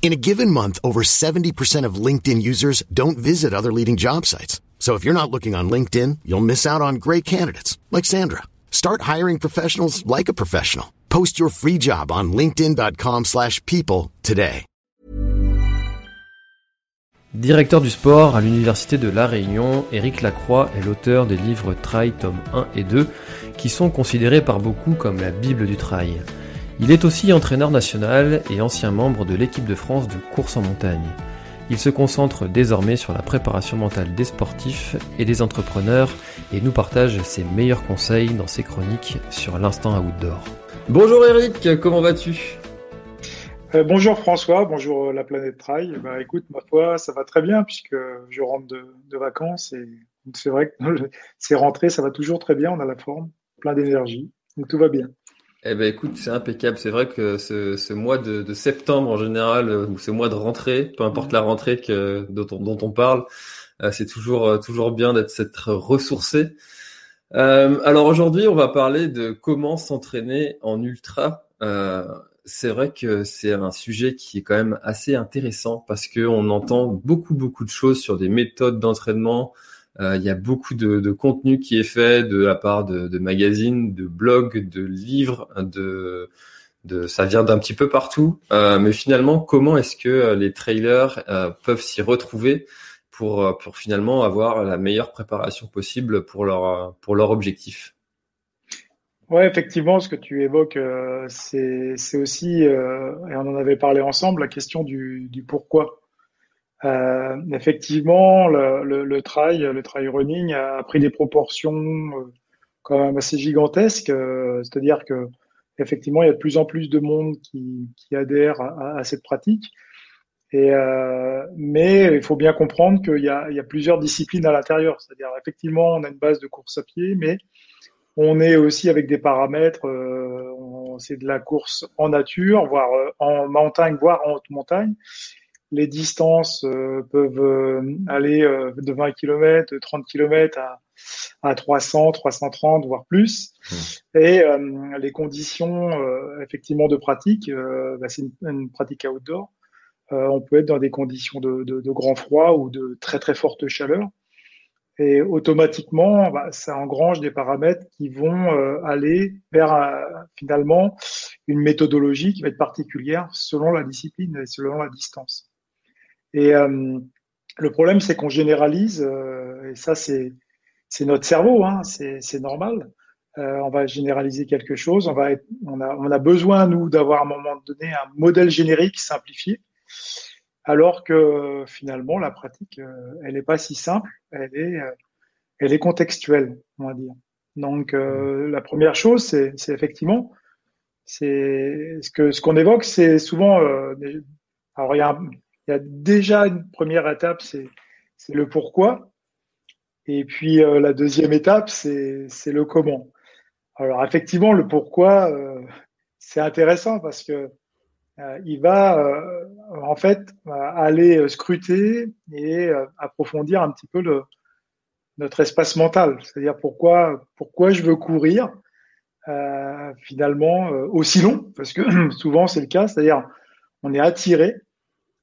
In a given month, over 70% of LinkedIn users don't visit other leading job sites. So if you're not looking on LinkedIn, you'll miss out on great candidates like Sandra. Start hiring professionals like a professional. Post your free job on linkedin.com/people today. Directeur du sport à l'Université de La Réunion, Éric Lacroix est l'auteur des livres Trail tome 1 et 2 qui sont considérés par beaucoup comme la Bible du trail. Il est aussi entraîneur national et ancien membre de l'équipe de France de course en montagne. Il se concentre désormais sur la préparation mentale des sportifs et des entrepreneurs et nous partage ses meilleurs conseils dans ses chroniques sur l'instant outdoor. Bonjour Eric, comment vas-tu? Euh, bonjour François, bonjour euh, la planète Trail. Bah, écoute, ma foi, ça va très bien puisque je rentre de, de vacances et c'est vrai que c'est rentré, ça va toujours très bien, on a la forme, plein d'énergie, donc tout va bien. Eh ben écoute, c'est impeccable. C'est vrai que ce, ce mois de, de septembre en général, euh, ou ce mois de rentrée, peu importe la rentrée que, dont, on, dont on parle, euh, c'est toujours euh, toujours bien d'être s'être ressourcé. Euh, alors aujourd'hui, on va parler de comment s'entraîner en ultra. Euh, c'est vrai que c'est un sujet qui est quand même assez intéressant parce que on entend beaucoup beaucoup de choses sur des méthodes d'entraînement. Euh, Il y a beaucoup de, de contenu qui est fait de la part de, de magazines, de blogs, de livres, de, de ça vient d'un petit peu partout. Euh, mais finalement, comment est-ce que euh, les trailers euh, peuvent s'y retrouver pour euh, pour finalement avoir la meilleure préparation possible pour leur pour leur objectif? Ouais, effectivement, ce que tu évoques, euh, c'est aussi, et on en avait parlé ensemble, la question du, du pourquoi. Euh, effectivement, le, le, le trail, le trail running a pris des proportions euh, quand même assez gigantesques. euh, C'est-à-dire que effectivement, il y a de plus en plus de monde qui, qui adhère à, à cette pratique. Et euh, mais il faut bien comprendre qu'il y a, il y a plusieurs disciplines à l'intérieur. C'est-à-dire, effectivement, on a une base de course à pied, mais on est aussi avec des paramètres. euh, c'est de la course en nature, voire euh, en montagne, voire en haute montagne. Les distances euh, peuvent euh, aller euh, de 20 km, de 30 km à, à 300, 330, voire plus. Et euh, les conditions euh, effectivement de pratique, euh, bah, c'est une, une pratique outdoor. Euh, on peut être dans des conditions de, de, de grand froid ou de très très forte chaleur. Et automatiquement, bah, ça engrange des paramètres qui vont euh, aller vers euh, finalement une méthodologie qui va être particulière selon la discipline et selon la distance. Et euh, le problème, c'est qu'on généralise, euh, et ça, c'est notre cerveau, hein, c'est normal. Euh, on va généraliser quelque chose, on va être, on a on a besoin nous d'avoir à un moment donné un modèle générique simplifié, alors que finalement la pratique, euh, elle n'est pas si simple, elle est euh, elle est contextuelle, on va dire. Donc euh, la première chose, c'est effectivement c'est ce que ce qu'on évoque, c'est souvent alors il y a un- il y a déjà une première étape, c'est le pourquoi. Et puis euh, la deuxième étape, c'est le comment. Alors effectivement, le pourquoi, euh, c'est intéressant parce que euh, il va en fait aller scruter et approfondir un petit peu notre espace mental. C'est-à-dire pourquoi pourquoi je veux courir finalement aussi long, parce que souvent c'est le cas. C'est-à-dire on est attiré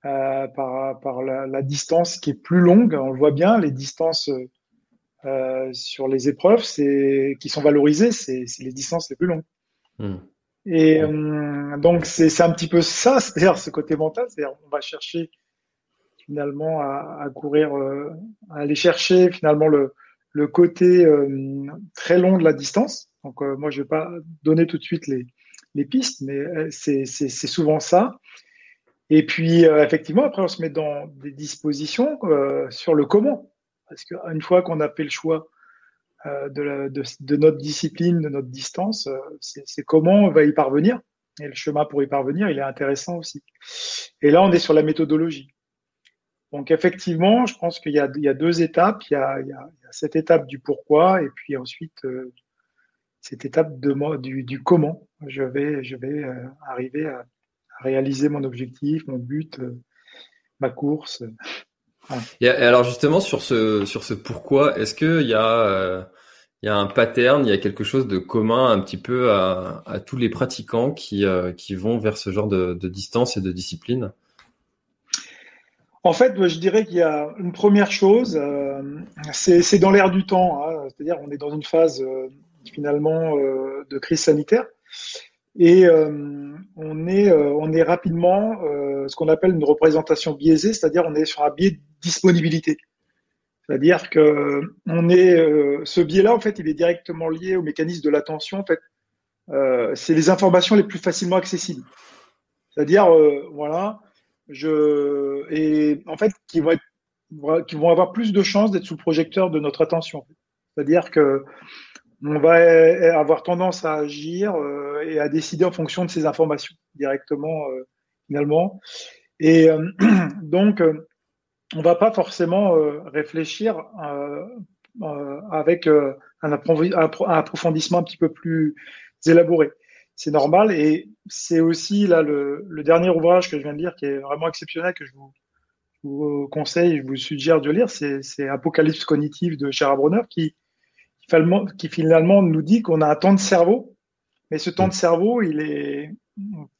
euh, par, par la, la distance qui est plus longue. On le voit bien, les distances euh, sur les épreuves qui sont valorisées, c'est, les distances les plus longues. Hmm. Et euh, donc c'est, un petit peu ça, c'est-à-dire ce côté mental, c'est-à-dire on va chercher finalement à, à courir, à aller chercher finalement le, le côté très long de la distance. Donc moi je vais pas donner tout de suite les, les pistes, mais c'est souvent ça. Et puis, euh, effectivement, après, on se met dans des dispositions euh, sur le comment. Parce qu'une fois qu'on a fait le choix euh, de, la- de- de notre discipline, de notre distance, euh, c'est comment on va y parvenir. et le chemin pour y parvenir, il est intéressant aussi. Et là, on est sur la méthodologie. Donc effectivement, je pense qu'il y, a deux étapes. Il y a, cette étape du pourquoi et puis ensuite euh, cette étape de, du, du, comment je vais, je vais euh, arriver à, réaliser mon objectif, mon but, euh, ma course. Et alors justement sur ce sur ce pourquoi, est-ce qu'il y a il y a un pattern, il y a quelque chose de commun un petit peu à, à tous les pratiquants qui qui vont vers ce genre de, de distance et de discipline? En fait, je dirais qu'il y a une première chose, euh, c'est dans l'air du temps, hein. c'est-à-dire on est dans une phase euh, finalement euh, de crise sanitaire et on est on est rapidement ce qu'on appelle une représentation biaisée, c'est-à-dire on est sur un biais de disponibilité. C'est-à-dire que on est ce biais-là en fait, il est directement lié au mécanisme de l'attention. En fait, c'est les informations les plus facilement accessibles. C'est-à-dire voilà, je et en fait qui vont qui vont avoir plus de chances d'être sous le projecteur de notre attention. C'est-à-dire que on va avoir tendance à agir euh, et à décider en fonction de ces informations directement euh, finalement. Et euh, donc on va pas forcément réfléchir avec un, approfondissement un petit peu plus élaboré c'est normal. Et c'est aussi là le, dernier ouvrage que je viens de lire qui est vraiment exceptionnel, que je vous, conseille, je vous suggère de lire, c'est Apocalypse cognitive de Gérard Bronner qui, qui finalement nous dit qu'on a un temps de cerveau, mais ce temps de cerveau, il est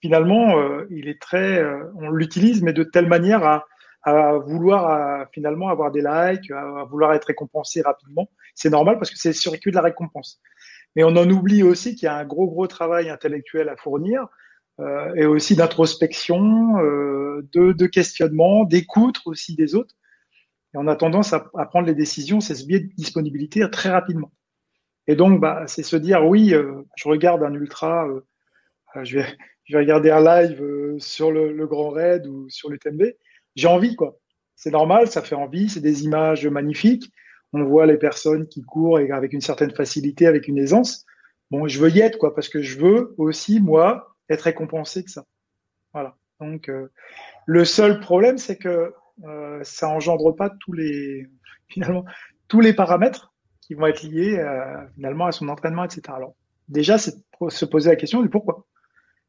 finalement, euh, il est très, euh, on l'utilise, mais de telle manière à, vouloir finalement avoir des likes, à, vouloir être récompensé rapidement. C'est normal parce que c'est le circuit de la récompense. Mais on en oublie aussi qu'il y a un gros, gros travail intellectuel à fournir euh, et aussi d'introspection, de, de, questionnement, d'écoute aussi des autres. Et on a tendance à, prendre les décisions, c'est ce biais de disponibilité très rapidement. Et donc, bah, c'est se dire, oui, euh, je regarde un ultra, euh, je, vais, regarder un live euh, sur le, Grand Raid ou sur le TMB. J'ai envie, quoi. C'est normal, ça fait envie, c'est des images magnifiques on voit les personnes qui courent avec une certaine facilité, avec une aisance. Bon, je veux y être, quoi, parce que je veux aussi, moi, être récompensé de ça. Voilà. Donc, euh, le seul problème, c'est que euh, ça engendre pas tous les, finalement, tous les paramètres qui vont être liés euh, finalement à son entraînement, etc. Alors, déjà, c'est se poser la question du pourquoi.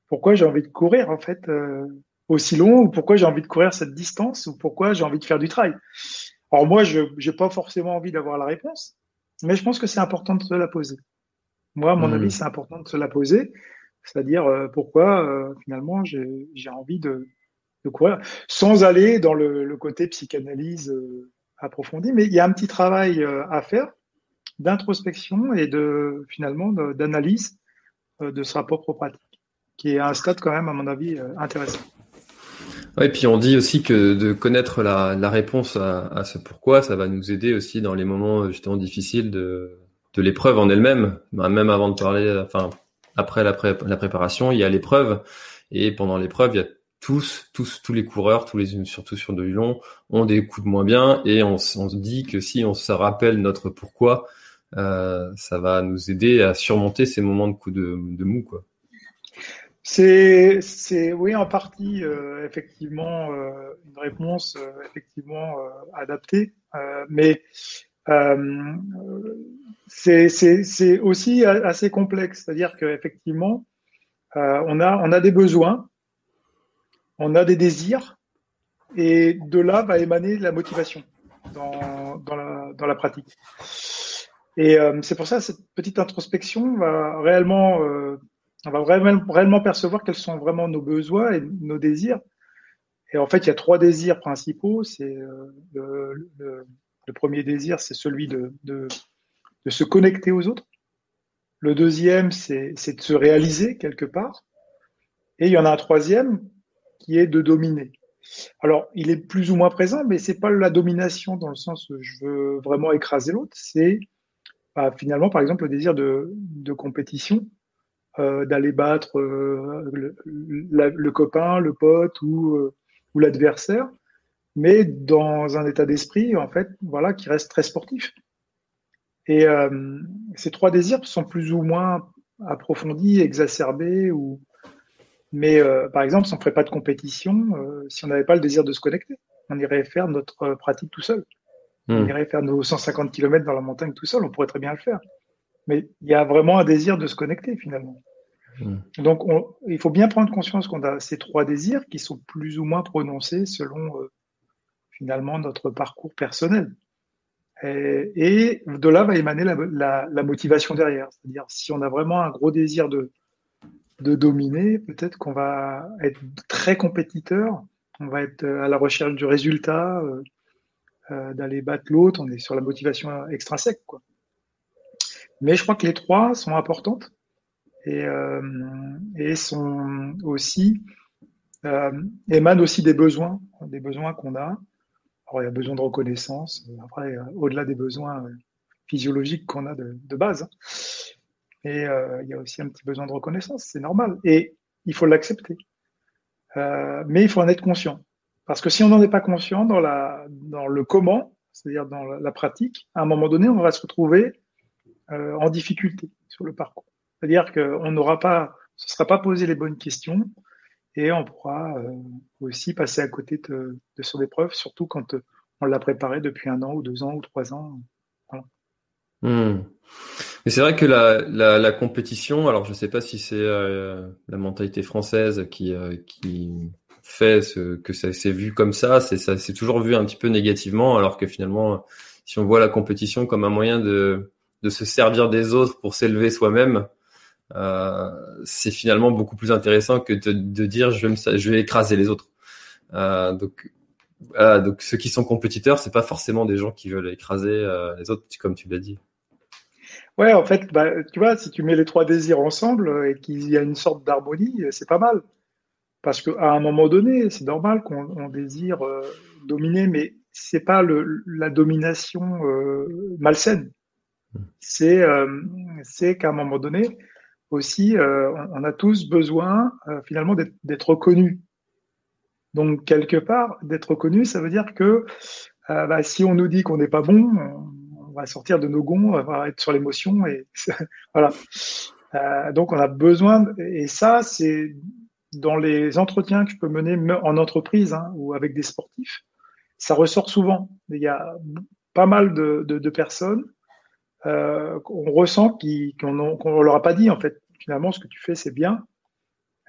Pourquoi j'ai envie de courir, en fait, euh, aussi long, ou pourquoi j'ai envie de courir cette distance, ou pourquoi j'ai envie de faire du trail? Alors moi, je n'ai pas forcément envie d'avoir la réponse, mais je pense que c'est important de se la poser. Moi, à mon hmm. avis, c'est important de se la poser, c'est-à-dire euh, pourquoi euh, finalement j'ai envie de, de, courir, sans aller dans le, côté psychanalyse euh, approfondi, mais il y a un petit travail à faire d'introspection et de finalement d'analyse de ce rapport aux pratique, qui est un stade quand même, à mon avis, intéressant. Ouais, et puis on dit aussi que de connaître la, réponse à, ce pourquoi, ça va nous aider aussi dans les moments justement difficiles de, de l'épreuve en elle-même. Bah, même avant de parler, enfin après la, la préparation, il y a l'épreuve et pendant l'épreuve, il y a tous, tous, tous les coureurs, tous les surtout sur de long, ont des coups de moins bien et on, se dit que si on se rappelle notre pourquoi, euh, ça va nous aider à surmonter ces moments de coups de, mou, quoi. C'est, c'est oui en partie euh, effectivement euh, une réponse effectivement adaptée, mais c'est aussi assez complexe, c'est-à-dire qu'effectivement on a on a des besoins, on a des désirs, et de là va émaner la motivation dans, la, pratique. Et c'est pour ça cette petite introspection va réellement on va vraiment, percevoir quels sont vraiment nos besoins et nos désirs. Et en fait, il y a trois désirs principaux. C'est euh, le, premier désir, c'est celui de, se connecter aux autres. Le deuxième, c'est de se réaliser quelque part. Et il y en a un troisième qui est de dominer. Alors, il est plus ou moins présent, mais c'est pas la domination dans le sens où je veux vraiment écraser l'autre. C'est bah, finalement, par exemple, le désir de, compétition euh, d'aller battre euh, le, copain, le pote ou, euh, ou l'adversaire, mais dans un état d'esprit en fait, voilà, qui reste très sportif. Et ces trois désirs sont plus ou moins approfondis, exacerbés ou Mais par exemple, si on ne ferait pas de compétition, si on n'avait pas le désir de se connecter, on irait faire notre pratique tout seul. On hmm. irait faire nos 150 km dans la montagne tout seul, on pourrait très bien le faire. Mais il y a vraiment un désir de se connecter finalement. Hmm. Donc il faut bien prendre conscience qu'on a ces trois désirs qui sont plus ou moins prononcés selon euh, finalement notre parcours personnel. Et, de là va émaner la, motivation derrière. C'est-à-dire si on a vraiment un gros désir de, de dominer, peut-être qu'on va être très compétiteur, on va être à la recherche du résultat, euh, euh, d'aller battre l'autre, on est sur la motivation extrinsèque. Quoi. Mais je crois que les trois sont importantes et, euh, sont aussi euh, émanent aussi des besoins, des besoins qu'on a. Alors, il y a besoin de reconnaissance, après, euh, au-delà des besoins physiologiques qu'on a de, de base. Et il y a aussi un petit besoin de reconnaissance, c'est normal. Et il faut l'accepter. mais il faut en être conscient. Parce que si on n'en est pas conscient dans, le comment, c'est-à-dire dans la, pratique, à un moment donné, on va se retrouver euh, en difficulté sur le parcours. C'est-à-dire qu'on n'aura pas, ce ne sera pas posé les bonnes questions et on pourra euh, aussi passer à côté de, son épreuve, surtout quand euh, on l'a préparé depuis un an ou deux ans ou trois ans. Hmm. Mais c'est vrai que la, la, la, compétition, alors je ne sais pas si c'est euh, la mentalité française qui, euh, qui fait ce, que ça s'est vu comme ça, c'est ça c'est toujours vu un petit peu négativement, alors que finalement, si on voit la compétition comme un moyen de, de se servir des autres pour s'élever soi-même, euh, c'est finalement beaucoup plus intéressant que de, de dire je vais, me, je vais écraser les autres. Euh, donc voilà, donc ceux qui sont compétiteurs, c'est pas forcément des gens qui veulent écraser euh, les autres, comme tu l'as dit. Ouais, en fait, bah, tu vois, si tu mets les trois désirs ensemble et qu'il y a une sorte d'harmonie, c'est pas mal. Parce qu'à un moment donné, c'est normal qu'on désire euh, dominer, mais c'est pas le, la domination euh, malsaine. C'est euh, qu'à un moment donné aussi, euh, on, a tous besoin finalement d'être reconnus. Donc quelque part, d'être reconnu, ça veut dire que bah, si on nous dit qu'on n'est pas bon, on, va sortir de nos gonds, on va être sur l'émotion et voilà. donc on a besoin et ça c'est dans les entretiens que je peux mener en entreprise hein, ou avec des sportifs, ça ressort souvent. Il y a pas mal de, de, de personnes euh, qu'on ressent qu'on ne leur a pas dit en fait. Finalement, ce que tu fais, c'est bien,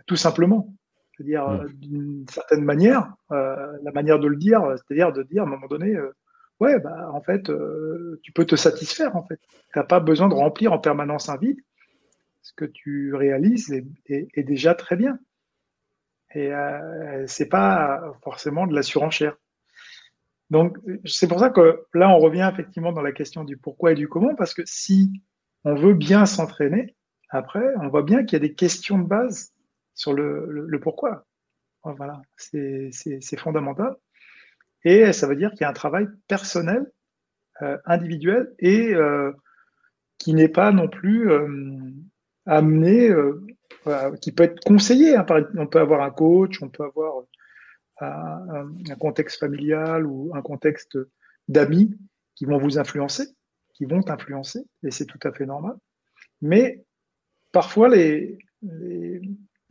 tout simplement. C'est-à-dire mmh. d'une certaine manière, euh, la manière de le dire, c'est-à-dire de dire à un moment donné, euh, ouais, bah en fait, euh, tu peux te satisfaire en fait. T'as pas besoin de remplir en permanence un vide. Ce que tu réalises est, déjà très bien. Et euh, c'est pas forcément de la surenchère. Donc c'est pour ça que là on revient effectivement dans la question du pourquoi et du comment, parce que si on veut bien s'entraîner, après on voit bien qu'il y a des questions de base sur le, le, pourquoi. Voilà, c'est fondamental. Et ça veut dire qu'il y a un travail personnel, euh, individuel et euh, qui n'est pas non plus euh, amené qui peut être conseillé. Hein, on peut avoir un coach, on peut avoir un, contexte familial ou un contexte d'amis qui vont vous influencer, qui vont t'influencer, et c'est tout à fait normal. Mais parfois, les,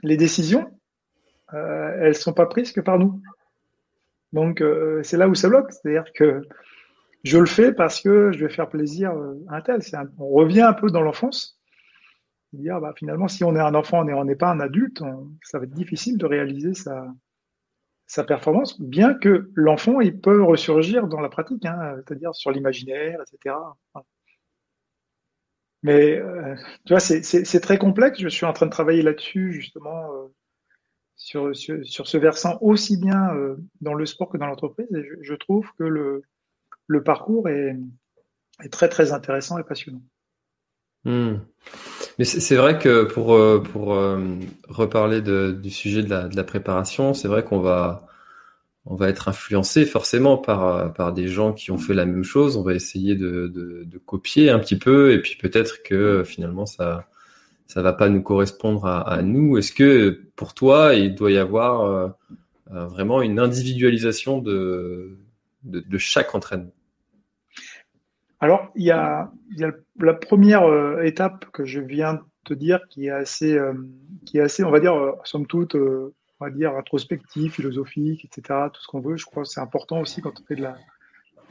décisions, elles sont pas prises que par nous. Donc, euh, c'est là où ça bloque. C'est-à-dire que je le fais parce que je vais faire plaisir à un tel. on revient un peu dans l'enfance dire bah, finalement, si on est un enfant et on n'est pas un adulte, ça va être difficile de réaliser sa, sa performance, bien que l'enfant il peut ressurgir dans la pratique, hein, c'est-à-dire sur l'imaginaire, etc. Mais euh, tu vois, c'est très complexe. Je suis en train de travailler là-dessus justement euh, sur, sur, ce versant aussi bien euh, dans le sport que dans l'entreprise. Je, trouve que le, le parcours est, est très très intéressant et passionnant. Hmm. Mais c'est vrai que pour, euh, pour euh, reparler du sujet de la, de la préparation, c'est vrai qu'on va, on va être influencé forcément par, par des gens qui ont fait la même chose. On va essayer de, de copier un petit peu et puis peut-être que finalement ça ça va pas nous correspondre à, nous. Est-ce que pour toi il doit y avoir euh, vraiment une individualisation de, de, de chaque entraînement alors, il y a, la première euh, étape que je viens te dire, qui est assez, qui est assez, on va dire, somme toute, on va dire introspectif, philosophique, etc. Tout ce qu'on veut. Je crois que c'est important aussi quand on fait de la,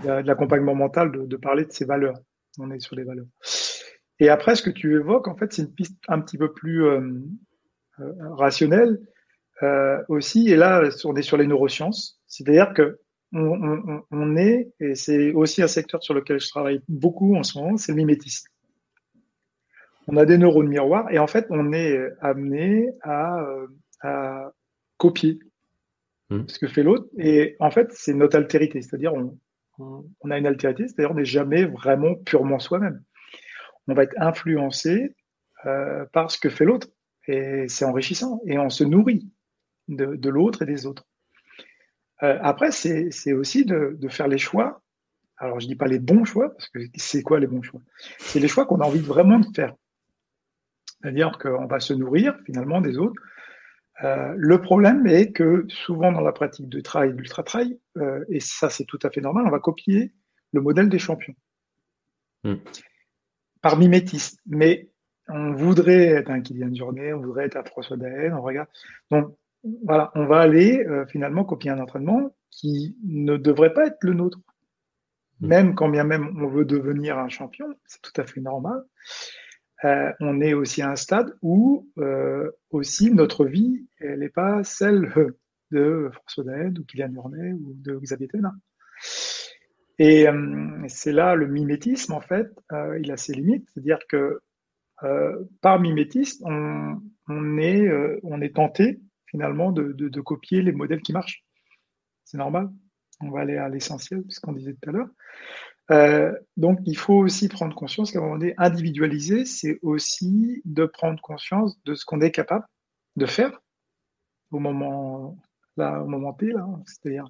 de l'accompagnement mental de, de, parler de ses valeurs. On est sur les valeurs. Et après, ce que tu évoques, en fait, c'est une piste un petit peu plus rationnelle euh, aussi. Et là, on est sur les neurosciences. C'est-à-dire que on, est, et c'est aussi un secteur sur lequel je travaille beaucoup en ce moment, c'est le mimétisme. On a des neurones miroirs et en fait, on est amené à, à copier hmm. ce que fait l'autre. Et en fait, c'est notre altérité. C'est-à-dire, on, on, a une altérité, c'est-à-dire, on n'est jamais vraiment purement soi-même. On va être influencé euh, par ce que fait l'autre. Et c'est enrichissant. Et on se nourrit de, de l'autre et des autres. Euh, après, c'est aussi de, de, faire les choix. Alors, je dis pas les bons choix, parce que c'est quoi les bons choix? C'est les choix qu'on a envie vraiment de faire. C'est-à-dire qu'on va se nourrir finalement des autres. Euh, le problème est que souvent dans la pratique de trail, d'ultra-trail, euh, et ça c'est tout à fait normal, on va copier le modèle des champions. Mm. Par mimétisme. Mais on voudrait être un Kylian Jornet, on voudrait être un François Daen, on regarde. Donc, voilà, on va aller euh, finalement copier un entraînement qui ne devrait pas être le nôtre. Mm. Même quand bien même on veut devenir un champion, c'est tout à fait normal. Euh, on est aussi à un stade où euh, aussi notre vie, elle n'est pas celle de François Daen ou Kylian Jornet ou de Xavier Thévenin. Et c'est là le mimétisme, en fait, il a ses limites. C'est-à-dire que par mimétisme, on, on est, on est tenté finalement de, copier les modèles qui marchent. C'est normal. On va aller à l'essentiel, ce qu'on disait tout à l'heure. Euh, donc, il faut aussi prendre conscience qu'à un moment donné, individualiser, c'est aussi de prendre conscience de ce qu'on est capable de faire au moment, là, au moment T, là, c'est-à-dire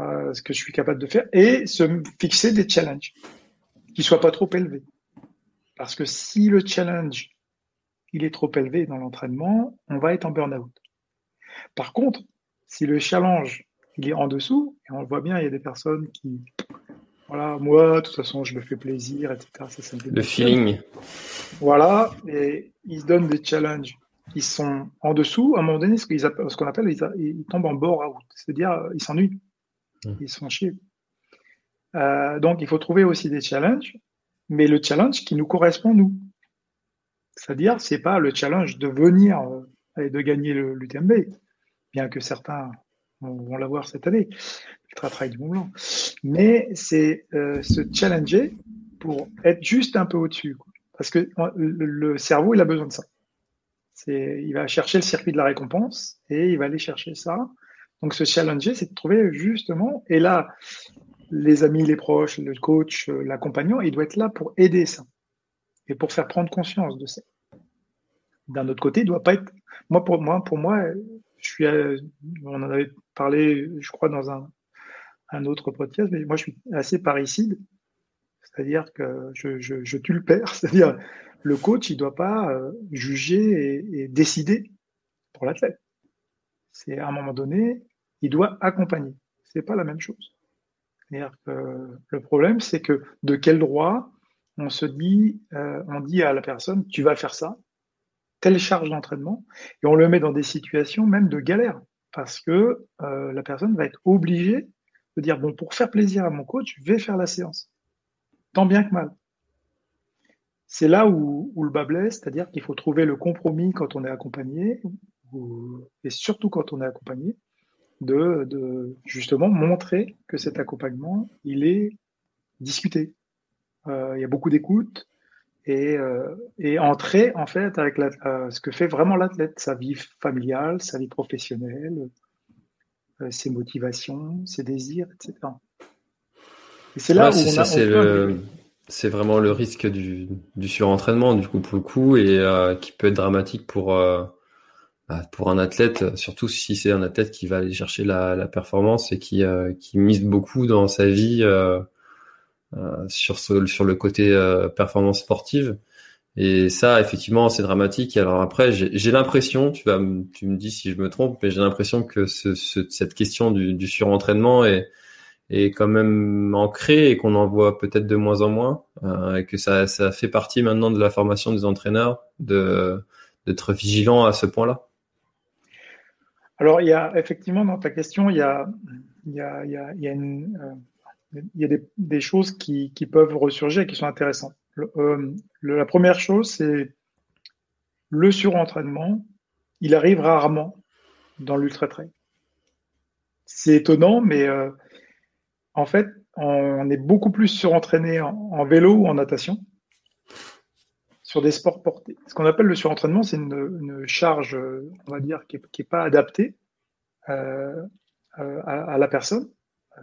euh, ce que je suis capable de faire, et se fixer des challenges qui soient pas trop élevés. Parce que si le challenge il est trop élevé dans l'entraînement, on va être en burn-out. Par contre, si le challenge il est en dessous, et on le voit bien, il y a des personnes qui, voilà, moi, de toute façon, je me fais plaisir, etc. Ça, le feeling. Voilà, et ils se donnent des challenges qui sont en dessous. À un moment donné, ce qu'on appelle, ils, tombent en bore out, c'est-à-dire ils s'ennuient. Ils sont chiés. Euh, donc, il faut trouver aussi des challenges, mais le challenge qui nous correspond nous. C'est-à-dire, c'est pas le challenge de venir euh, et de gagner l'UTMB bien que certains vont l'avoir cette année, le Trail du Mont Blanc. Mais c'est euh, se challenger pour être juste un peu au-dessus. Parce que le, cerveau, il a besoin de ça. Il va chercher le circuit de la récompense et il va aller chercher ça. Donc se challenger, c'est de trouver justement, et là, les amis, les proches, le coach, l'accompagnant, il doit être là pour aider ça et pour faire prendre conscience de ça. D'un autre côté, il doit pas être. Moi, pour moi, je suis, on en avait parlé, je crois, dans un, autre podcast, mais moi, je suis assez parricide. C'est-à-dire que je, tue le père. C'est-à-dire, le coach, il doit pas euh, juger et, décider pour l'athlète. C'est à un moment donné, il doit accompagner. C'est pas la même chose. Que le problème, c'est que de quel droit on se dit, euh, on dit à la personne, tu vas faire ça, telle charge d'entraînement, et on le met dans des situations même de galère, parce que euh, la personne va être obligée de dire, bon, pour faire plaisir à mon coach, je vais faire la séance, tant bien que mal. C'est là où, le bas blesse, c'est-à-dire qu'il faut trouver le compromis quand on est accompagné, et surtout quand on est accompagné, de, de, justement montrer que cet accompagnement, il est discuté. Euh, il y a beaucoup d'écoute, et, euh, et entrer en fait avec la, euh, ce que fait vraiment l'athlète, sa vie familiale, sa vie professionnelle, euh, ses motivations, ses désirs, etc. Et c'est là où on a, c'est le, vraiment le risque du, du surentraînement du coup pour le coup et qui peut être dramatique pour pour un athlète, surtout si c'est un athlète qui va aller chercher la, la performance et qui qui mise beaucoup dans sa vie euh, sur ce, sur le côté euh, performance sportive. Et ça, effectivement, c'est dramatique. Alors après, j'ai l'impression, tu vas, tu me dis si je me trompe, mais j'ai l'impression que ce, ce, cette question du, du surentraînement est, est quand même ancré et qu'on en voit peut-être de moins en moins, euh, et que ça, ça fait partie maintenant de la formation des entraîneurs de d'être vigilant à ce point-là. Alors, il y a effectivement dans ta question, il y a, il y a, il y a, il y a, euh, des, choses qui, qui, peuvent ressurgir et qui sont intéressantes. Euh, la première chose, c'est le surentraînement. Il arrive rarement dans l'ultra trail. C'est étonnant, mais euh, en fait, on est beaucoup plus surentraîné en, vélo ou en natation sur des sports portés. Ce qu'on appelle le surentraînement, c'est une, charge, on va dire, qui n'est pas adaptée euh, euh, à, la personne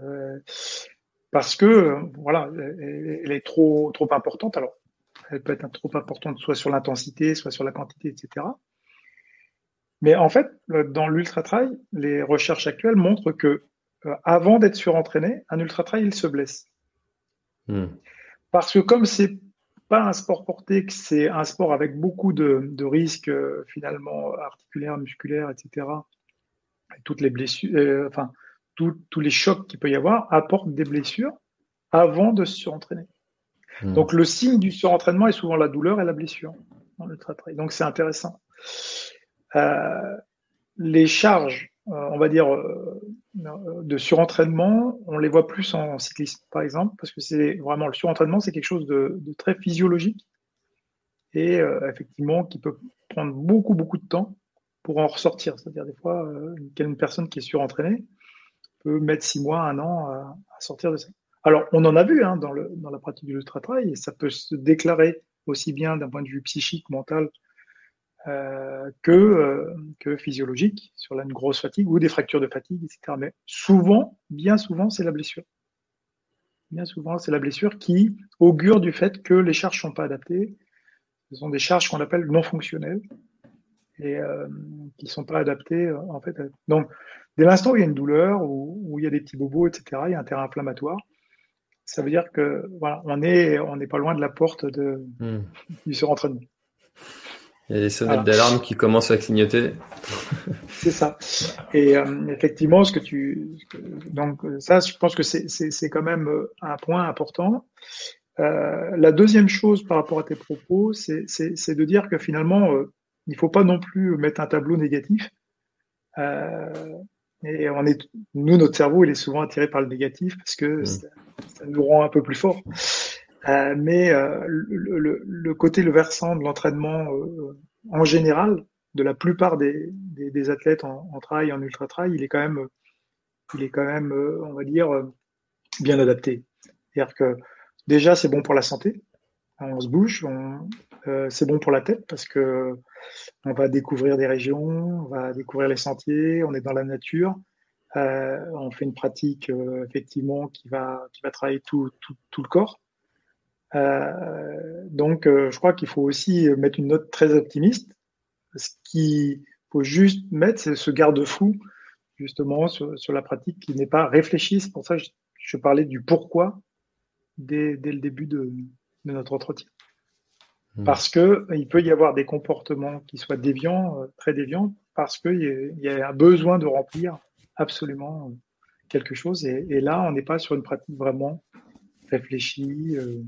euh, parce que voilà, elle, est trop trop importante. Alors, elle peut être trop importante soit sur l'intensité, soit sur la quantité, etc. Mais en fait, dans l'ultra trail, les recherches actuelles montrent que euh, avant d'être surentraîné, un ultra trail, il se blesse. Hmm. Parce que comme c'est pas un sport porté, que c'est un sport avec beaucoup de, de risques euh, finalement articulaires, musculaires, etc. Et toutes les blessures, euh, enfin tous les chocs qu'il peut y avoir apportent des blessures avant de se surentraîner. Hmm. Donc le signe du surentraînement est souvent la douleur et la blessure dans l'ultra trail. Donc c'est intéressant. Euh, les charges, on va dire, de surentraînement, on les voit plus en cyclisme, par exemple, parce que c'est vraiment le surentraînement, c'est quelque chose de, très physiologique et effectivement qui peut prendre beaucoup, beaucoup de temps pour en ressortir. C'est-à-dire des fois, une personne qui est surentraînée peut mettre six mois, un an à, sortir de ça. Alors, on en a vu hein, dans, la pratique du ultra-trail, et ça peut se déclarer aussi bien d'un point de vue psychique, mental, euh, que, euh, que physiologique, sur une grosse fatigue ou des fractures de fatigue, etc. Mais souvent, bien souvent, c'est la blessure. Bien souvent, c'est la blessure qui augure du fait que les charges ne sont pas adaptées. Ce sont des charges qu'on appelle non fonctionnelles et euh, qui ne sont pas adaptées en fait. Donc, dès l'instant où il y a une douleur, où, où, il y a des petits bobos, etc., il y a un terrain inflammatoire, ça veut dire que voilà, on est on n'est pas loin de la porte de, hmm. du surentraînement. Il y a des sonnettes d'alarme qui commencent à clignoter. c'est ça. Et euh, effectivement, ce que tu donc ça, je pense que c'est quand même euh, un point important. Euh, la deuxième chose par rapport à tes propos, c'est de dire que finalement, euh, il faut pas non plus mettre un tableau négatif. Euh, et on est, nous, notre cerveau, il est souvent attiré par le négatif parce que mmh. ça, ça, nous rend un peu plus fort. Euh, mais euh, le, le, côté, le versant de l'entraînement euh, en général, de la plupart des, des, des athlètes en, en, trail, en ultra trail, il est quand même, il est quand même, on va dire, bien adapté. C'est-à-dire que déjà, c'est bon pour la santé. On se bouge, on, c'est bon pour la tête parce que on va découvrir des régions, on va découvrir les sentiers, on est dans la nature. Euh, on fait une pratique euh, effectivement qui va qui va travailler tout, tout, tout le corps. Euh, donc, je crois qu'il faut aussi mettre une note très optimiste. Ce qu'il faut juste mettre, c'est ce garde-fou justement sur, sur, la pratique qui n'est pas réfléchie. C'est pour ça que je, je, parlais du pourquoi dès, dès le début de, de notre entretien. Mmh. Parce que il peut y avoir des comportements qui soient déviants, très déviants, parce qu'il y, y, a un besoin de remplir absolument quelque chose. Et, et là, on n'est pas sur une pratique vraiment réfléchie euh,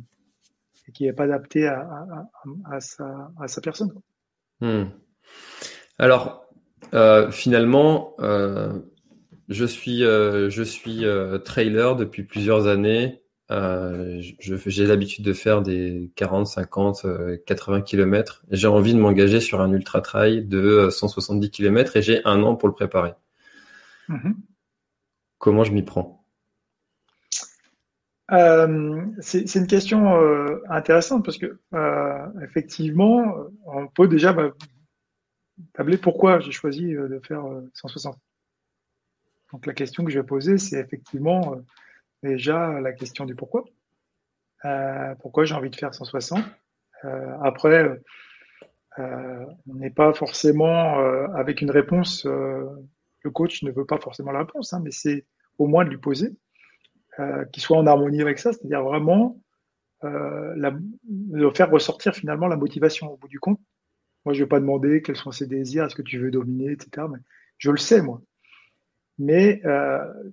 et qui n'est pas adaptée à, à, à, sa, à, sa, personne. Hmm. Alors, euh, finalement, euh, je suis, euh, je suis trailer depuis plusieurs années. J'ai l'habitude de faire des 40, 50, 80 km. J'ai envie de m'engager sur un ultra trail de 170 km et j'ai un an pour le préparer. Mhm. Comment je m'y prends? Euh, C'est une question euh, intéressante parce que euh, effectivement, on peut déjà bah, tabler pourquoi j'ai choisi de faire 160. Donc la question que je vais poser, c'est effectivement déjà la question du pourquoi. pourquoi j'ai envie de faire 160 Après, on n'est pas forcément avec une réponse le coach ne veut pas forcément la réponse, hein, mais c'est au moins de lui poser, euh, qu'il soit en harmonie avec ça, c'est-à-dire vraiment euh, la, de faire ressortir finalement la motivation au bout du compte. Moi, je ne vais pas demander quels sont ses désirs, est-ce que tu veux dominer, etc. Mais je le sais, moi. Mais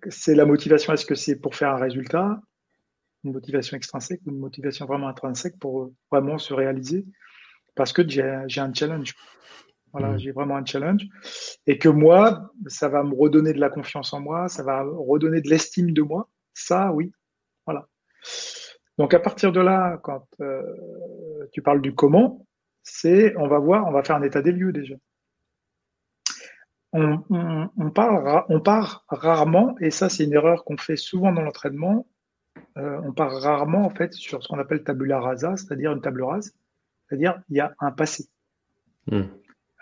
c'est la motivation. Est-ce que c'est pour faire un résultat, une motivation extrinsèque ou une motivation vraiment intrinsèque pour vraiment se réaliser Parce que j'ai un challenge. Voilà, mmh. j'ai vraiment un challenge. Et que moi, ça va me redonner de la confiance en moi, ça va redonner de l'estime de moi. Ça, oui. Voilà. Donc à partir de là, quand euh, tu parles du comment, c'est on va voir, on va faire un état des lieux déjà. On, on, parle, on part rarement, et ça c'est une erreur qu'on fait souvent dans l'entraînement, euh, on part rarement en fait sur ce qu'on appelle tabula rasa, c'est-à-dire une table rase, c'est-à-dire il y a un passé. Mmh.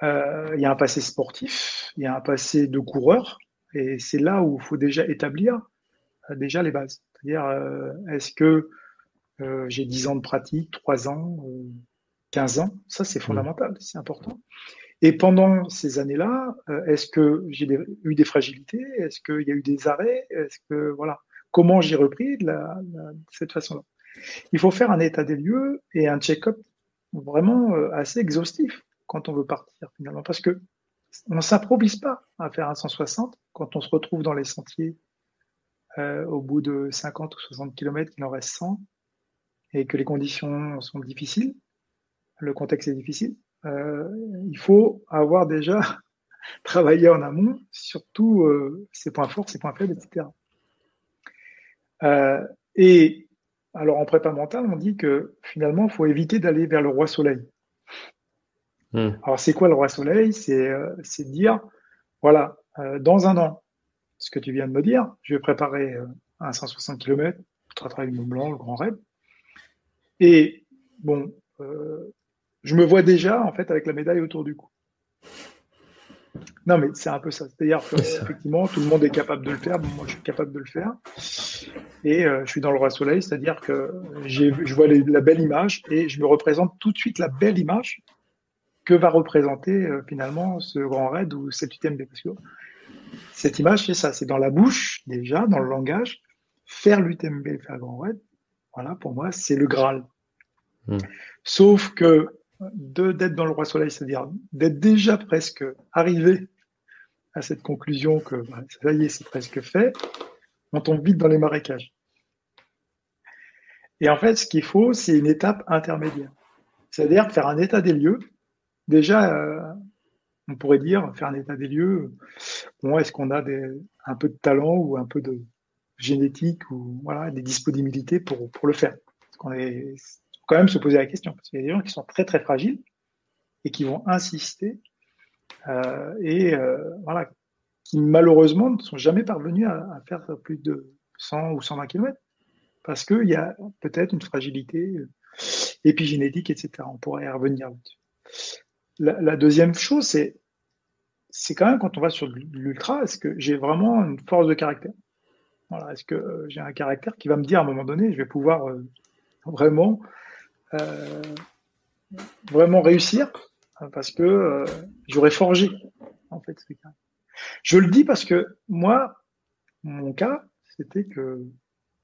Euh, il y a un passé sportif, il y a un passé de coureur, et c'est là où il faut déjà établir déjà les bases. C'est-à-dire, euh, est-ce que j'ai 10 ans de pratique, 3 ans, 15 ans? Ça, c'est fondamental, c'est important. Et pendant ces années-là, est-ce que j'ai eu des fragilités? Est-ce qu'il y a eu des arrêts? Est-ce que voilà Comment j'ai repris de, la, de cette façon-là? Il faut faire un état des lieux et un check-up vraiment assez exhaustif quand on veut partir finalement. Parce que on ne s'improvise pas à faire un 160 quand on se retrouve dans les sentiers euh, au bout de 50 ou 60 km, il en reste 100 et que les conditions sont difficiles, le contexte est difficile. Euh, il faut avoir déjà travaillé en amont surtout euh, ses points forts, ses points faibles, etc. et alors en prépa mentale, on dit que finalement, il faut éviter d'aller vers le roi soleil. Hmm. Alors, c'est quoi le roi soleil? C'est euh, dire, voilà, euh, dans un an, ce que tu viens de me dire, je vais préparer euh, un 160 km, pour travailler le Mont Blanc, le Grand Raid. Et bon, je me vois déjà, en fait, avec la médaille autour du cou. Non, mais c'est un peu ça. C'est-à-dire qu'effectivement, tout le monde est capable de le faire. moi, je suis capable de le faire. Et je suis dans le roi soleil, c'est-à-dire que je vois la belle image et je me représente tout de suite la belle image que va représenter euh, finalement ce grand raid ou cet UTMB Parce que cette image, c'est ça, c'est dans la bouche déjà, dans le langage, faire l'UTMB, faire le grand raid, voilà, pour moi, c'est le Graal. Hmm. Sauf que d'être dans le roi soleil, c'est-à-dire d'être déjà presque arrivé à cette conclusion que bah, ça y est, c'est presque fait, on tombe vite dans les marécages. Et en fait, ce qu'il faut, c'est une étape intermédiaire. C'est-à-dire faire un état des lieux déjà, euh, on pourrait dire, faire un état des lieux, bon, est-ce qu'on a un peu de talent ou un peu de génétique ou voilà, des disponibilités pour, pour le faire? Parce qu'on est quand même se poser la question, parce qu'il y a des gens qui sont très très fragiles et qui vont insister euh, et euh, voilà, qui malheureusement ne sont jamais parvenus à, faire plus de 100 ou 120 km parce qu'il y a peut-être une fragilité épigénétique, etc. On pourrait y revenir là-dessus. La, deuxième chose, c'est c'est quand même quand on va sur l'ultra, est-ce que j'ai vraiment une force de caractère? Voilà, Est-ce que euh, j'ai un caractère qui va me dire à un moment donné, je vais pouvoir euh, vraiment, euh, vraiment réussir? Parce que j'aurais forgé en fait Je le dis parce que moi, mon cas, c'était que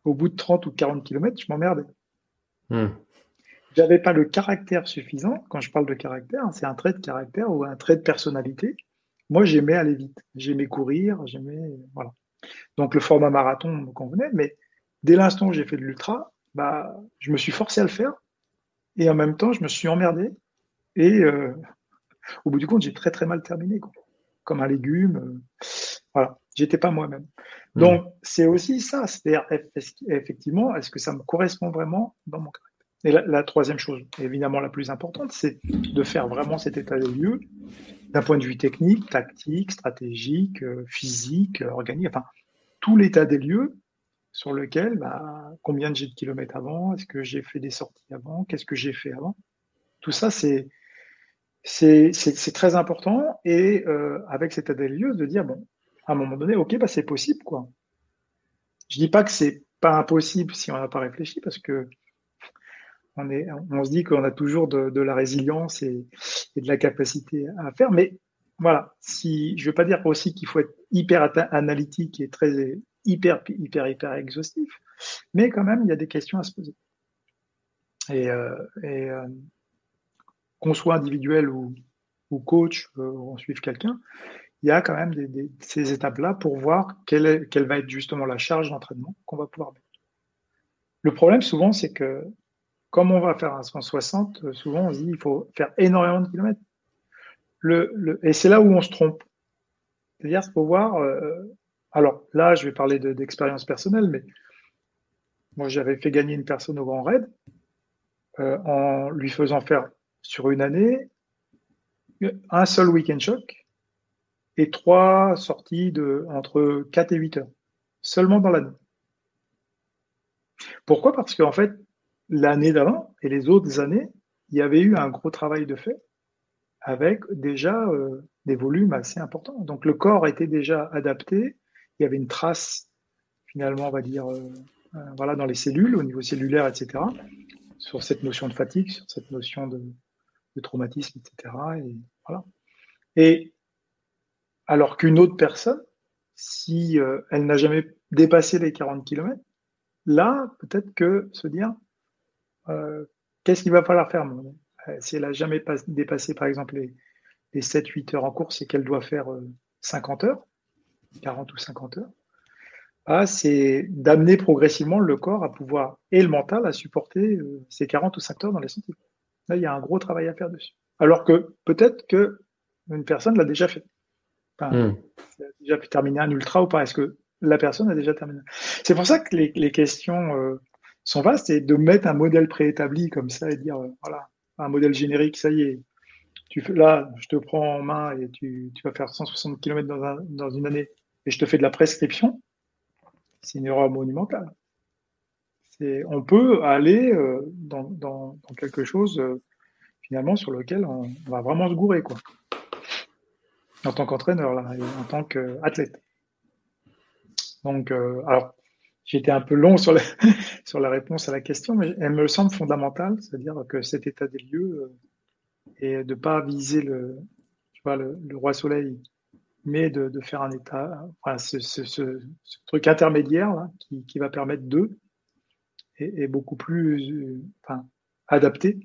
au bout de 30 ou 40 km, je m'emmerdais. Hmm j'avais pas le caractère suffisant. Quand je parle de caractère, c'est un trait de caractère ou un trait de personnalité. Moi, j'aimais aller vite, j'aimais courir, j'aimais voilà. Donc le format marathon me convenait, mais dès l'instant où j'ai fait de l'ultra, bah, je me suis forcé à le faire et en même temps, je me suis emmerdé et euh, au bout du compte, j'ai très très mal terminé, comme un légume. Euh, voilà, j'étais pas moi-même. Mmh. Donc c'est aussi ça, c'est-à-dire effectivement, est-ce que ça me correspond vraiment dans mon caractère et la, troisième chose, évidemment la plus importante, c'est de faire vraiment cet état des lieux d'un point de vue technique, tactique, stratégique, euh, physique, organique, enfin, tout l'état des lieux sur lequel, bah, combien j'ai de kilomètres avant, est-ce que j'ai fait des sorties avant, qu'est-ce que j'ai fait avant. Tout ça, c'est c'est très important et euh, avec cet état des lieux, de dire, bon, à un moment donné, ok, bah, c'est possible, quoi. Je dis pas que c'est pas impossible si on n'a pas réfléchi, parce que on, est, on se dit qu'on a toujours de, la résilience et, de la capacité à faire. Mais voilà, si, je ne veux pas dire aussi qu'il faut être hyper analytique et très hyper, hyper, hyper exhaustif, mais quand même, il y a des questions à se poser. Et, euh, euh, qu'on soit individuel ou, coach, euh, ou on suive quelqu'un, il y a quand même ces étapes-là pour voir quelle, quelle, va être justement la charge d'entraînement qu'on va pouvoir mettre. Le problème souvent, c'est que comme on va faire un 160, souvent on se dit il faut faire énormément de kilomètres. Le, et c'est là où on se trompe. C'est-à-dire qu'il faut voir. Euh, alors là, je vais parler d'expérience personnelle, mais moi j'avais fait gagner une personne au Grand Raid euh, en lui faisant faire sur une année un seul week-end choc et trois sorties de entre 4 et 8 heures, seulement dans l'année. Pourquoi? Parce qu'en fait, l'année d'avant et les autres années, il y avait eu un gros travail de fait avec déjà euh, des volumes assez importants. Donc le corps était déjà adapté, il y avait une trace finalement, on va dire, euh, euh, voilà, dans les cellules, au niveau cellulaire, etc., sur cette notion de fatigue, sur cette notion de, de traumatisme, etc. Et voilà. Et alors qu'une autre personne, si elle n'a jamais dépassé les 40 km, là, peut-être que se dire, euh, qu'est-ce qu'il va falloir faire euh, Si elle n'a jamais dépassé, par exemple, les, 7-8 heures en course et qu'elle doit faire 50 euh, heures, 40 ou 50 heures, ah, c'est d'amener progressivement le corps à pouvoir, et le mental, à supporter ces 40 ou 50 heures dans les sentiers. Là, il y a un gros travail à faire dessus. Alors que peut-être que une personne l'a déjà fait. Enfin, hmm. a déjà pu terminer un ultra ou pas? Est-ce que la personne a déjà terminé? C'est pour ça que les, questions sont vastes et de mettre un modèle préétabli comme ça et dire, euh, voilà, un modèle générique, ça y est, tu là, je te prends en main et tu, tu vas faire 160 km dans, dans, une année et je te fais de la prescription, c'est une erreur monumentale. C'est, on peut aller euh, dans, dans, dans, quelque chose euh, finalement sur lequel on, va vraiment se gourer, quoi. En tant qu'entraîneur, là, et en tant qu'athlète. Donc, alors, J'étais un peu long sur la, sur la réponse à la question, mais elle me semble fondamentale, c'est-à-dire que cet état des lieux est euh, de ne pas viser le, tu vois, le, roi soleil, mais de, de, faire un état, enfin, ce, ce, truc intermédiaire là, qui, qui va permettre d'eux est, beaucoup plus euh, enfin, adapté,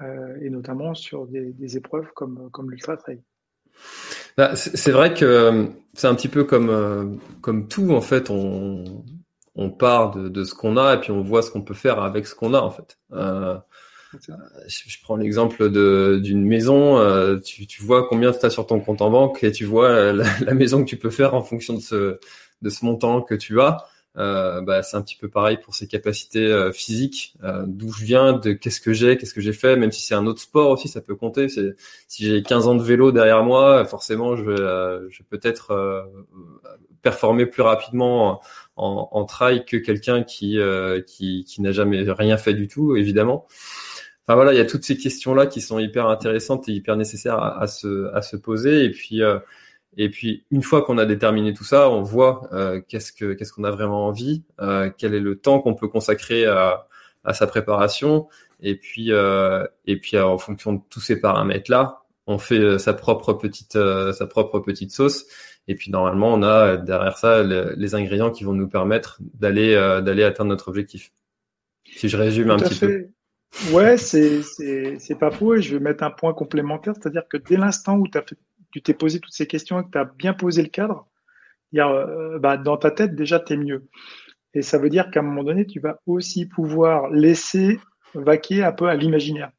euh, et notamment sur des, des épreuves comme, comme l'ultra trail. Bah, c'est vrai que c'est un petit peu comme, comme tout en fait. On, on part de, de ce qu'on a et puis on voit ce qu'on peut faire avec ce qu'on a en fait. Euh, je, prends l'exemple d'une maison, euh, tu, tu, vois combien tu as sur ton compte en banque et tu vois la, la, maison que tu peux faire en fonction de ce, de ce montant que tu as. Euh, bah, c'est un petit peu pareil pour ses capacités euh, physiques, euh, d'où je viens, de qu'est-ce que j'ai, qu'est-ce que j'ai fait, même si c'est un autre sport aussi, ça peut compter. C'est si j'ai 15 ans de vélo derrière moi, forcément, je vais, je vais peut-être performer plus rapidement en, en trail que quelqu'un qui, qui, qui n'a jamais rien fait du tout, évidemment. Enfin voilà, il y a toutes ces questions-là qui sont hyper intéressantes et hyper nécessaires à, à se, à se poser. Et puis et puis une fois qu'on a déterminé tout ça, on voit euh, qu'est-ce que qu'est-ce qu'on a vraiment envie, euh, quel est le temps qu'on peut consacrer à, à sa préparation, et puis euh, et puis en fonction de tous ces paramètres là, on fait sa propre petite sa propre petite sauce. Et puis normalement, on a derrière ça les ingrédients qui vont nous permettre d'aller d'aller atteindre notre objectif. Si je résume un petit peu. Ouais, c'est c'est pas faux. Et je vais mettre un point complémentaire, c'est-à-dire que dès l'instant où tu as fait tu t'es posé toutes ces questions et que tu as bien posé le cadre, euh, bah, dans ta tête, déjà, tu es mieux. Et ça veut dire qu'à un moment donné, tu vas aussi pouvoir laisser vaquer un peu à l'imaginaire.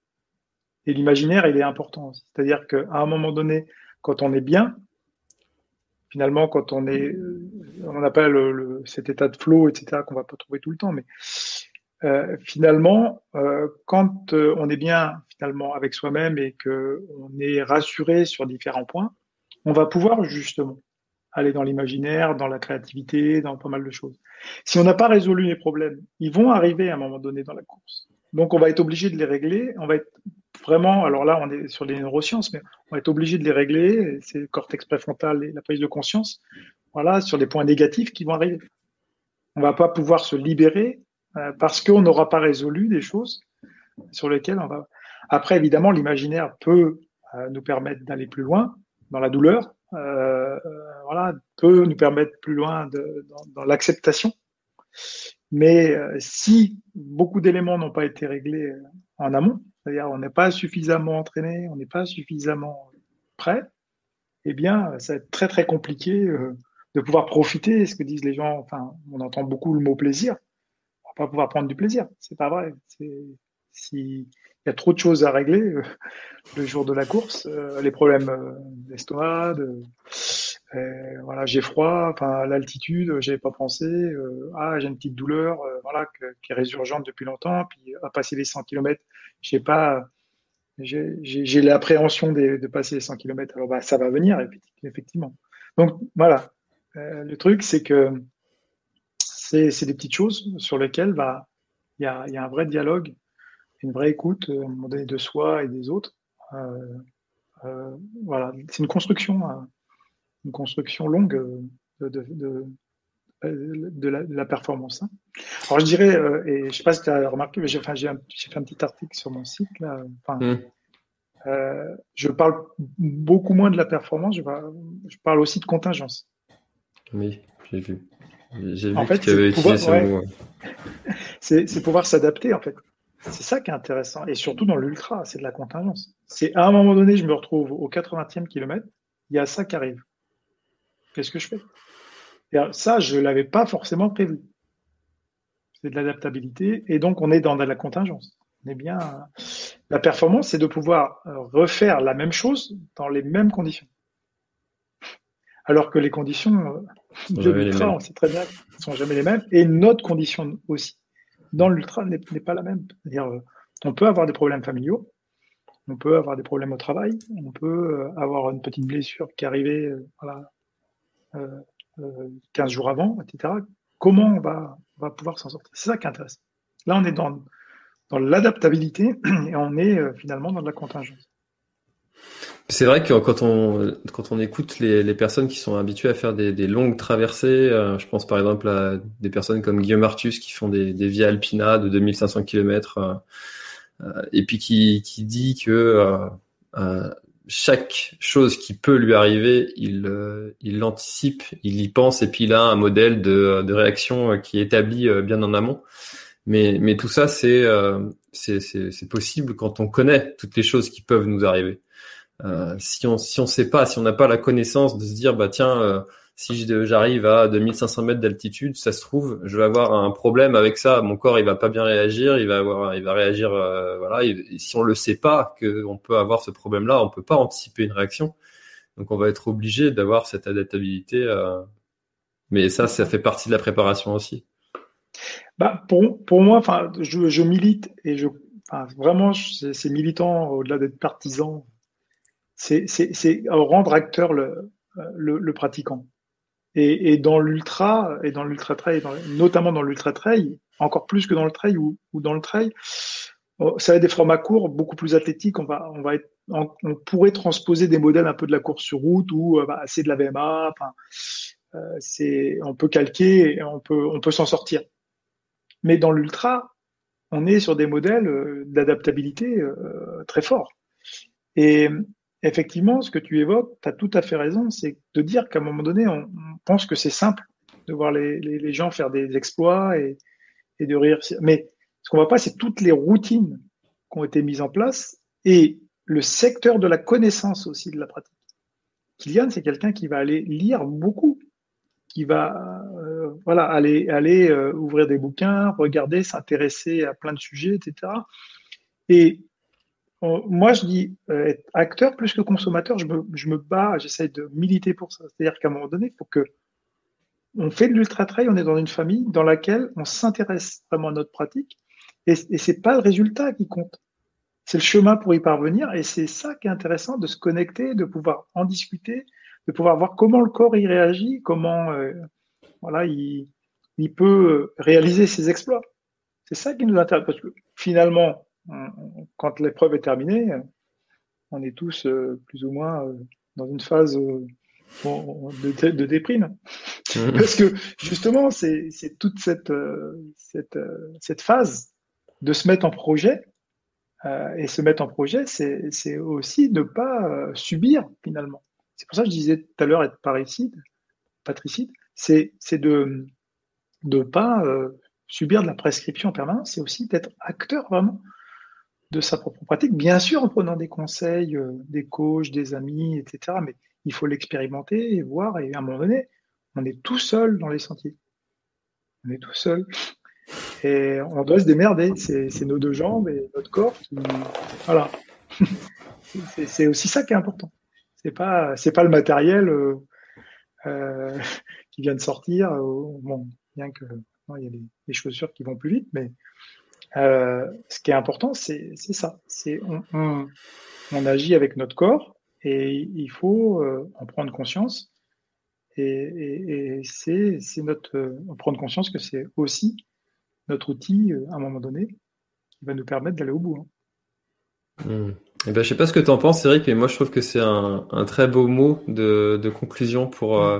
Et l'imaginaire, il est important. C'est-à-dire qu'à un moment donné, quand on est bien, finalement, quand on est, euh, on appelle le, cet état de flow, etc., qu'on va pas trouver tout le temps, mais euh, finalement, euh, quand euh, on est bien finalement avec soi-même et que on est rassuré sur différents points, on va pouvoir justement aller dans l'imaginaire, dans la créativité, dans pas mal de choses. Si on n'a pas résolu les problèmes, ils vont arriver à un moment donné dans la course. Donc on va être obligé de les régler. On va être vraiment, alors là on est sur les neurosciences, mais on va être obligé de les régler. C'est le cortex préfrontal et la prise de conscience. Voilà, sur des points négatifs qui vont arriver. On va pas pouvoir se libérer parce qu'on n'aura pas résolu des choses sur lesquelles on va. Après, évidemment, l'imaginaire peut euh, nous permettre d'aller plus loin dans la douleur, euh, voilà, peut nous permettre plus loin de, dans, dans l'acceptation. Mais si beaucoup d'éléments n'ont pas été réglés en amont, c'est-à-dire on n'est pas suffisamment entraîné, on n'est pas suffisamment prêt, eh bien, ça va être très très compliqué de pouvoir profiter. Ce que disent les gens, enfin, on entend beaucoup le mot plaisir. Pas pouvoir prendre du plaisir. C'est pas vrai. Si il y a trop de choses à régler euh, le jour de la course, euh, les problèmes euh, d'estomac, voilà, j'ai froid, enfin l'altitude, j'avais pas pensé, ah j'ai une petite douleur, voilà, qui est résurgente depuis longtemps, puis à passer les 100 km, j'ai pas, j'ai l'appréhension de, de, passer les 100 km, alors bah, ça va venir effectivement. Donc voilà, le truc c'est que c'est des petites choses sur lesquelles bah il y a, y a un vrai dialogue une vraie écoute euh, à un moment donné de soi et des autres. Euh, euh, voilà, c'est une construction, une construction longue de, de, de la, performance. Hein. Alors je dirais, et je ne sais pas si tu as remarqué, mais j'ai fait un petit article sur mon site. Là, mmh. je parle beaucoup moins de la performance, je parle, je parle aussi de contingence. Oui, j'ai vu. J'ai vu que tu avais utilisé ce mot. C'est pouvoir s'adapter en fait. C'est ça qui est intéressant. Et surtout dans l'ultra, c'est de la contingence. C'est à un moment donné, je me retrouve au 80e kilomètre, il y a ça qui arrive. Qu'est-ce que je fais? Et Ça, je ne l'avais pas forcément prévu. C'est de l'adaptabilité. Et donc, on est dans de la contingence. On est bien. La performance, c'est de pouvoir refaire la même chose dans les mêmes conditions. Alors que les conditions euh, de l'ultra, on sait très bien, ne sont jamais les mêmes. Et notre condition aussi dans l'ultra n'est pas la même. C'est-à-dire, euh, on peut avoir des problèmes familiaux, on peut avoir des problèmes au travail, on peut euh, avoir une petite blessure qui est arrivée euh, voilà, 15 jours avant, etc. Comment on va, va pouvoir s'en sortir? C'est ça qui intéresse. Là, on est dans, dans l'adaptabilité et on est finalement dans de la contingence. C'est vrai que quand on, quand on écoute les, les, personnes qui sont habituées à faire des, des longues traversées, euh, je pense par exemple à des personnes comme Guillaume Artus qui font des, des via alpina de 2500 km, euh, euh, et puis qui, qui dit que euh, chaque chose qui peut lui arriver, il il l'anticipe, il y pense, et puis il a un modèle de, de réaction qui est établi bien en amont. Mais, mais tout ça, c'est c'est possible quand on connaît toutes les choses qui peuvent nous arriver. Euh, si on si on sait pas, si on n'a pas la connaissance de se dire bah tiens euh, si j'arrive à 2500 mètres d'altitude, ça se trouve, je vais avoir un problème avec ça. Mon corps, il va pas bien réagir, il va avoir, il va réagir, euh, voilà. Et, si on le sait pas qu'on peut avoir ce problème-là, on peut pas anticiper une réaction. Donc, on va être obligé d'avoir cette adaptabilité. mais ça, ça fait partie de la préparation aussi. Bah, pour, pour moi, enfin, je, je milite et je, enfin, vraiment, c'est militant au-delà d'être partisan c'est rendre acteur le, le, pratiquant. Et, et dans l'ultra, et dans l'ultra trail, notamment dans l'ultra trail, encore plus que dans le trail ou, ou dans le trail, oh, ça va être des formats courts, beaucoup plus athlétiques. On va, on va être, on, pourrait transposer des modèles un peu de la course sur route ou euh, bah, c'est de la VMA. Enfin, euh, c'est, on peut calquer, on peut, on peut s'en sortir. Mais dans l'ultra, on est sur des modèles euh, d'adaptabilité euh, très forts. Et, effectivement, ce que tu évoques, tu as tout à fait raison, c'est de dire qu'à un moment donné, on, pense que c'est simple de voir les, gens faire des exploits et, de rire. Mais ce qu'on voit pas, c'est toutes les routines qui ont été mises en place et le secteur de la connaissance aussi de la pratique. Kylian, c'est quelqu'un qui va aller lire beaucoup, qui va euh, voilà aller aller euh, ouvrir des bouquins, regarder, s'intéresser à plein de sujets, etc. Et moi, je dis euh, être acteur plus que consommateur. Je me, je me bats, j'essaie de militer pour ça. C'est-à-dire qu'à un moment donné, il faut que on fait de l'ultra trail, on est dans une famille dans laquelle on s'intéresse vraiment à notre pratique, et, et c'est pas le résultat qui compte. C'est le chemin pour y parvenir, et c'est ça qui est intéressant de se connecter, de pouvoir en discuter, de pouvoir voir comment le corps y réagit, comment euh, voilà il, il peut réaliser ses exploits. C'est ça qui nous intéresse parce que finalement, quand l'épreuve est terminée, on est tous euh, plus ou moins euh, dans une phase euh, de, déprime. Mmh. Parce que justement, c'est toute cette, cette, cette, phase de se mettre en projet. et se mettre en projet, c'est aussi ne pas subir finalement. C'est pour ça que je disais tout à l'heure être parricide, patricide, c'est de ne pas subir de la prescription en permanence, c'est aussi d'être acteur vraiment de sa propre pratique, bien sûr en prenant des conseils, euh, des coachs, des amis, etc. Mais il faut l'expérimenter et voir. Et à un moment donné, on est tout seul dans les sentiers. On est tout seul. Et on doit se démerder. C'est nos deux jambes et notre corps Voilà. c'est aussi ça qui est important. C'est pas, pas le matériel euh, euh, qui vient de sortir. bon, bien que il y a des, chaussures qui vont plus vite, mais euh, ce qui est important, c'est ça. C'est on, on, agit avec notre corps et il faut en prendre conscience. Et, et, et c'est notre prendre conscience que c'est aussi notre outil à un moment donné qui va nous permettre d'aller au bout. Hein. Mmh. Eh ben, je sais pas ce que tu en penses, Eric, mais moi je trouve que c'est un, un, très beau mot de, de conclusion pour, euh,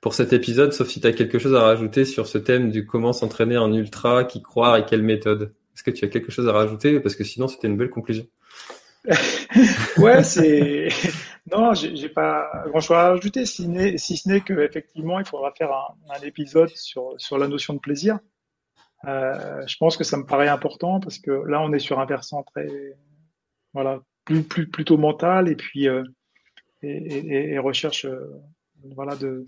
pour cet épisode, sauf si tu as quelque chose à rajouter sur ce thème du comment s'entraîner en ultra, qui croire et quelle méthode. Est-ce que tu as quelque chose à rajouter? Parce que sinon c'était une belle conclusion. ouais, c'est non, j'ai pas grand chose à rajouter, si, ce n'est qu'effectivement il faudra faire un, épisode sur sur la notion de plaisir. Euh, je pense que ça me paraît important parce que là on est sur un versant très voilà plus, plutôt mental et puis euh, et, et, recherche euh, voilà de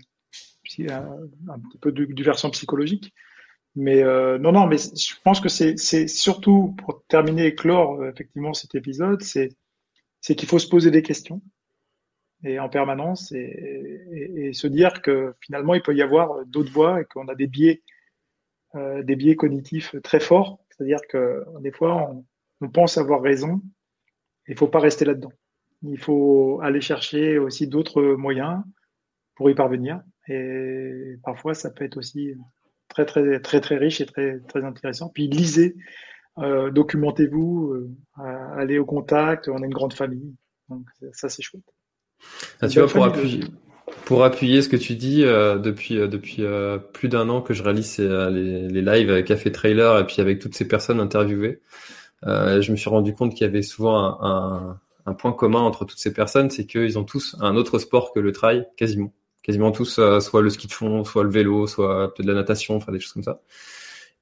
un, petit peu du, versant psychologique. Mais euh, non, non, mais je pense que c'est surtout pour terminer et clore effectivement cet épisode, c'est qu'il faut se poser des questions et en permanence et, et, se dire que finalement il peut y avoir d'autres voies et qu'on a des biais euh, des biais cognitifs très forts, c'est-à-dire que des fois on, pense avoir raison il ne faut pas rester là-dedans. Il faut aller chercher aussi d'autres moyens pour y parvenir. Et parfois, ça peut être aussi très, très, très, très riche et très, très intéressant. Puis lisez, euh, documentez-vous, euh, allez au contact. On est une grande famille. Donc, ça, c'est chouette. Ah, tu vois, pour appuyer, pour appuyer ce que tu dis, euh, depuis, euh, depuis euh, plus d'un an que je réalise les, les lives Café Trailer et puis avec toutes ces personnes interviewées, euh, je me suis rendu compte qu'il y avait souvent un, un, point commun entre toutes ces personnes, c'est qu'ils ont tous un autre sport que le trail, quasiment. Quasiment tous, euh, soit le ski de fond, soit le vélo, soit peut-être la natation, enfin des choses comme ça.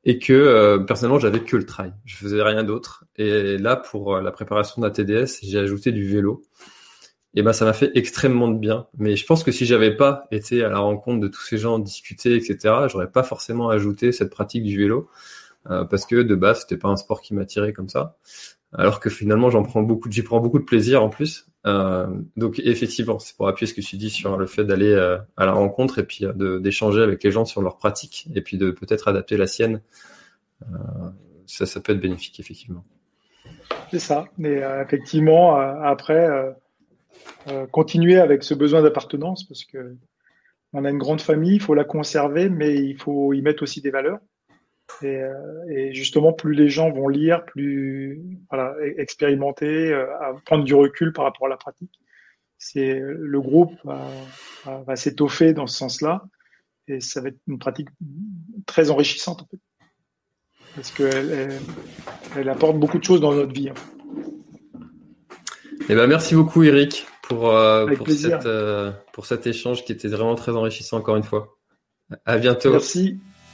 Et que euh, personnellement, j'avais que le trail. Je faisais rien d'autre. Et là, pour la préparation de la TDS, j'ai ajouté du vélo. Et ben, ça m'a fait extrêmement de bien. Mais je pense que si j'avais pas été à la rencontre de tous ces gens, discuter, etc., j'aurais pas forcément ajouté cette pratique du vélo. Euh, parce que de base c'était pas un sport qui m'attirait comme ça alors que finalement j'en prends beaucoup j'y prends beaucoup de plaisir en plus euh, donc effectivement c'est pour appuyer ce que tu dis sur le fait d'aller euh, à la rencontre et puis d'échanger avec les gens sur leurs pratiques et puis de peut-être adapter la sienne. Ça ça peut être bénéfique effectivement. C'est ça. Mais effectivement après continuer avec ce besoin d'appartenance parce que on a une grande famille il faut la conserver mais il faut y mettre aussi des valeurs et, euh, et, justement, plus les gens vont lire, plus voilà, e-, expérimenter, euh, prendre du recul par rapport à la pratique. C'est le groupe va, va, s'étoffer dans ce sens-là, et ça va être une pratique très enrichissante en fait, parce qu'elle elle, elle apporte beaucoup de choses dans notre vie. Hein. Eh ben, merci beaucoup Eric pour, euh, pour, cette, euh, pour cet échange qui était vraiment très enrichissant encore une fois. À bientôt. Merci.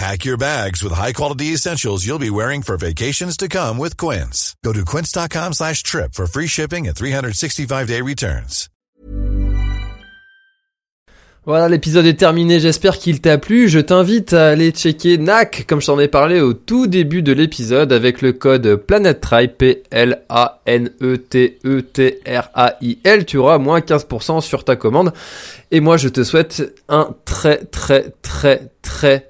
Pack your bags with high-quality essentials you'll be wearing for vacations to come with Quince. Go to quince.com slash trip for free shipping and 365-day returns. Voilà, l'épisode est terminé, j'espère qu'il t'a plu. Je t'invite à aller checker NAC, comme je t'en ai parlé au tout début de l'épisode, avec le code PLANETRAIL, P-L-A-N-E-T-E-T-R-A-I-L. Tu auras moins 15% sur ta commande. Et moi, je te souhaite un très, très, très, très,